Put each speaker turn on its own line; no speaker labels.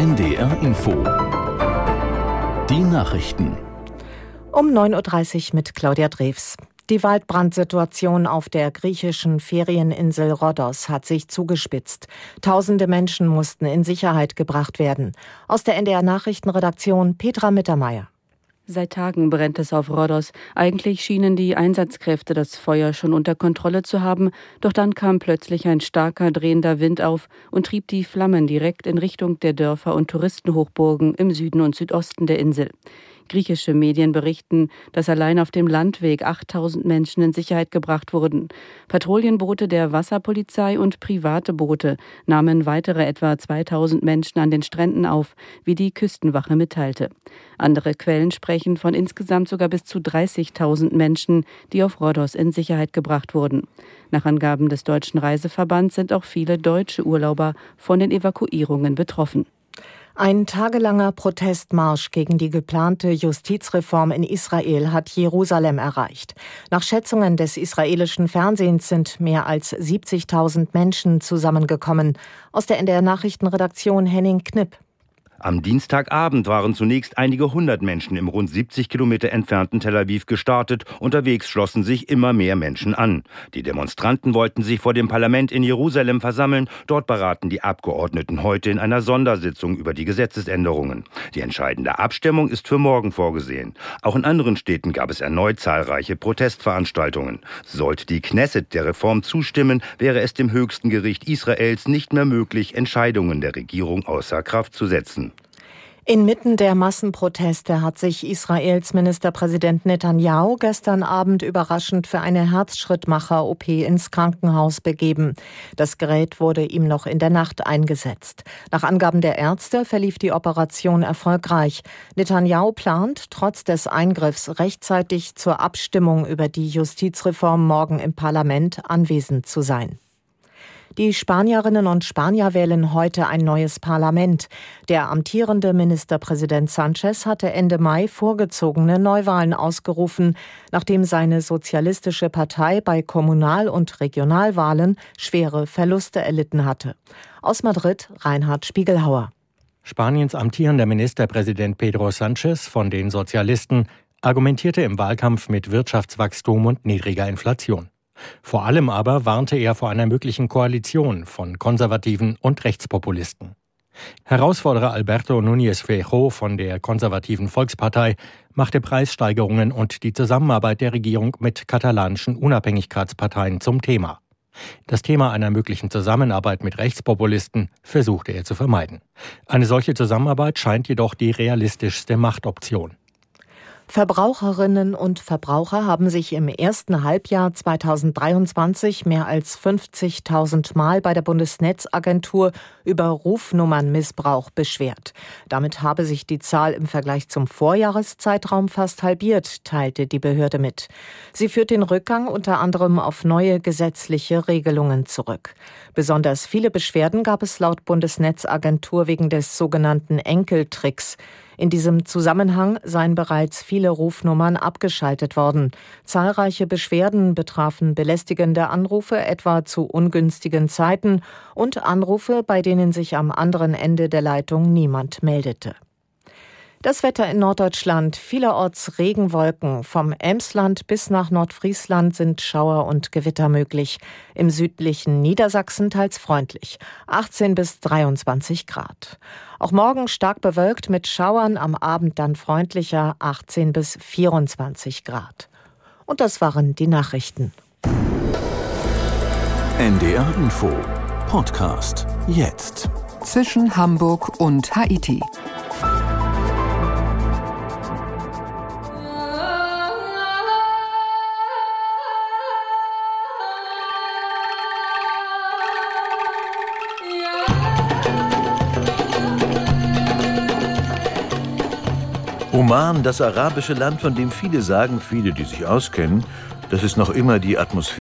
NDR Info. Die Nachrichten.
Um 9.30 Uhr mit Claudia Drews. Die Waldbrandsituation auf der griechischen Ferieninsel Rhodos hat sich zugespitzt. Tausende Menschen mussten in Sicherheit gebracht werden. Aus der NDR Nachrichtenredaktion Petra Mittermeier.
Seit Tagen brennt es auf Rhodos. Eigentlich schienen die Einsatzkräfte das Feuer schon unter Kontrolle zu haben, doch dann kam plötzlich ein starker drehender Wind auf und trieb die Flammen direkt in Richtung der Dörfer und Touristenhochburgen im Süden und Südosten der Insel. Griechische Medien berichten, dass allein auf dem Landweg 8000 Menschen in Sicherheit gebracht wurden. Patrouillenboote der Wasserpolizei und private Boote nahmen weitere etwa 2000 Menschen an den Stränden auf, wie die Küstenwache mitteilte. Andere Quellen sprechen von insgesamt sogar bis zu 30.000 Menschen, die auf Rhodos in Sicherheit gebracht wurden. Nach Angaben des Deutschen Reiseverbands sind auch viele deutsche Urlauber von den Evakuierungen betroffen.
Ein tagelanger Protestmarsch gegen die geplante Justizreform in Israel hat Jerusalem erreicht. Nach Schätzungen des israelischen Fernsehens sind mehr als 70.000 Menschen zusammengekommen. Aus der NDR Nachrichtenredaktion Henning Knipp.
Am Dienstagabend waren zunächst einige hundert Menschen im rund 70 Kilometer entfernten Tel Aviv gestartet. Unterwegs schlossen sich immer mehr Menschen an. Die Demonstranten wollten sich vor dem Parlament in Jerusalem versammeln. Dort beraten die Abgeordneten heute in einer Sondersitzung über die Gesetzesänderungen. Die entscheidende Abstimmung ist für morgen vorgesehen. Auch in anderen Städten gab es erneut zahlreiche Protestveranstaltungen. Sollte die Knesset der Reform zustimmen, wäre es dem höchsten Gericht Israels nicht mehr möglich, Entscheidungen der Regierung außer Kraft zu setzen.
Inmitten der Massenproteste hat sich Israels Ministerpräsident Netanyahu gestern Abend überraschend für eine Herzschrittmacher-OP ins Krankenhaus begeben. Das Gerät wurde ihm noch in der Nacht eingesetzt. Nach Angaben der Ärzte verlief die Operation erfolgreich. Netanyahu plant, trotz des Eingriffs rechtzeitig zur Abstimmung über die Justizreform morgen im Parlament anwesend zu sein. Die Spanierinnen und Spanier wählen heute ein neues Parlament. Der amtierende Ministerpräsident Sanchez hatte Ende Mai vorgezogene Neuwahlen ausgerufen, nachdem seine sozialistische Partei bei Kommunal- und Regionalwahlen schwere Verluste erlitten hatte. Aus Madrid Reinhard Spiegelhauer.
Spaniens amtierender Ministerpräsident Pedro Sanchez von den Sozialisten argumentierte im Wahlkampf mit Wirtschaftswachstum und niedriger Inflation. Vor allem aber warnte er vor einer möglichen Koalition von Konservativen und Rechtspopulisten. Herausforderer Alberto Núñez Feijóo von der konservativen Volkspartei machte Preissteigerungen und die Zusammenarbeit der Regierung mit katalanischen Unabhängigkeitsparteien zum Thema. Das Thema einer möglichen Zusammenarbeit mit Rechtspopulisten versuchte er zu vermeiden. Eine solche Zusammenarbeit scheint jedoch die realistischste Machtoption.
Verbraucherinnen und Verbraucher haben sich im ersten Halbjahr 2023 mehr als 50.000 Mal bei der Bundesnetzagentur über Rufnummernmissbrauch beschwert. Damit habe sich die Zahl im Vergleich zum Vorjahreszeitraum fast halbiert, teilte die Behörde mit. Sie führt den Rückgang unter anderem auf neue gesetzliche Regelungen zurück. Besonders viele Beschwerden gab es laut Bundesnetzagentur wegen des sogenannten Enkeltricks. In diesem Zusammenhang seien bereits viele Rufnummern abgeschaltet worden. Zahlreiche Beschwerden betrafen belästigende Anrufe etwa zu ungünstigen Zeiten und Anrufe, bei denen sich am anderen Ende der Leitung niemand meldete. Das Wetter in Norddeutschland, vielerorts Regenwolken. Vom Emsland bis nach Nordfriesland sind Schauer und Gewitter möglich. Im südlichen Niedersachsen teils freundlich. 18 bis 23 Grad. Auch morgen stark bewölkt mit Schauern, am Abend dann freundlicher 18 bis 24 Grad. Und das waren die Nachrichten.
NDR Info Podcast jetzt.
Zwischen Hamburg und Haiti.
Oman, das arabische Land, von dem viele sagen, viele, die sich auskennen, dass es noch immer die Atmosphäre